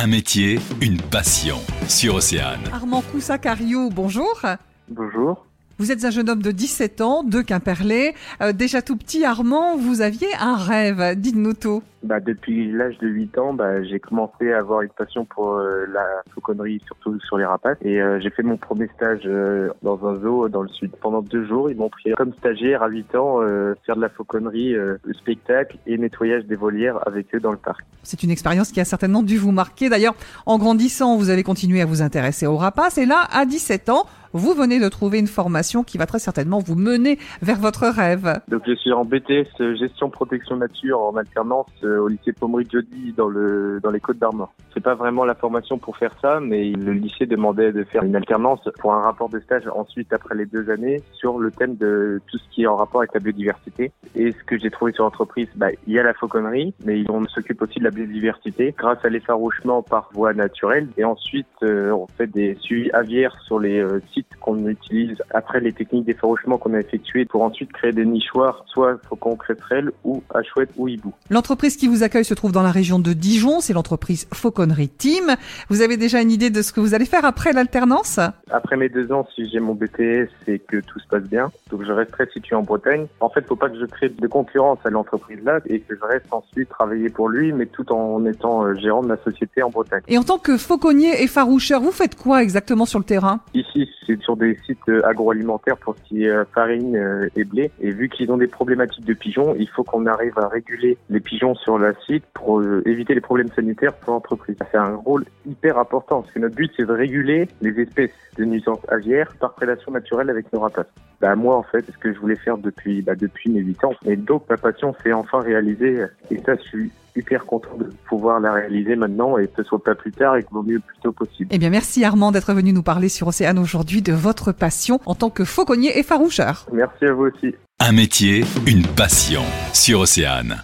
Un métier, une passion. Sur Océane. Armand Coussacariou, bonjour. Bonjour. Vous êtes un jeune homme de 17 ans, de Quimperlé. Euh, déjà tout petit, Armand, vous aviez un rêve. Dites-nous tout. Bah, depuis l'âge de 8 ans, bah, j'ai commencé à avoir une passion pour euh, la fauconnerie, surtout sur les rapaces. Et euh, j'ai fait mon premier stage euh, dans un zoo dans le sud. Pendant deux jours, ils m'ont pris comme stagiaire à 8 ans faire de la fauconnerie, le spectacle et nettoyage des volières avec eux dans le parc. C'est une expérience qui a certainement dû vous marquer. D'ailleurs, en grandissant, vous avez continué à vous intéresser aux rapaces. Et là, à 17 ans, vous venez de trouver une formation qui va très certainement vous mener vers votre rêve. Donc je suis en BTS gestion protection nature en alternance au lycée Pommery Jody dans le dans les Côtes d'Armor. C'est pas vraiment la formation pour faire ça, mais le lycée demandait de faire une alternance pour un rapport de stage ensuite après les deux années sur le thème de tout ce qui est en rapport avec la biodiversité. Et ce que j'ai trouvé sur l'entreprise, bah, il y a la fauconnerie, mais on s'occupe aussi de la biodiversité grâce à l'effarouchement par voie naturelle. Et ensuite, euh, on fait des suivis aviaires sur les euh, sites qu'on utilise après les techniques d'effarouchement qu'on a effectuées pour ensuite créer des nichoirs, soit faucon créterelle ou à chouette ou hibou. L'entreprise qui vous accueille se trouve dans la région de Dijon, c'est l'entreprise Fauconnerie Team. Vous avez déjà une idée de ce que vous allez faire après l'alternance? Après mes deux ans, si j'ai mon BTS et que tout se passe bien, donc je resterai situé en Bretagne. En fait, faut pas que je crée de concurrence à l'entreprise là et que je reste ensuite travailler pour lui, mais tout en étant euh, gérant de la société en Bretagne. Et en tant que fauconnier et faroucheur, vous faites quoi exactement sur le terrain? Ici, c'est sur des sites euh, agroalimentaires pour ce qui est euh, farine et blé. Et vu qu'ils ont des problématiques de pigeons, il faut qu'on arrive à réguler les pigeons sur le site pour éviter les problèmes sanitaires pour l'entreprise. C'est un rôle hyper important parce que notre but c'est de réguler les espèces de nuisances aviaires par prédation naturelle avec nos rapaces. Bah moi en fait, c'est ce que je voulais faire depuis bah, depuis mes 8 ans. Et donc ma passion s'est enfin réalisée et ça je suis hyper content de pouvoir la réaliser maintenant et que ce soit pas plus tard et que vaut mieux plus tôt possible. Eh bien merci Armand d'être venu nous parler sur Océane aujourd'hui de votre passion en tant que fauconnier et faroucheur. Merci à vous aussi. Un métier, une passion sur Océane.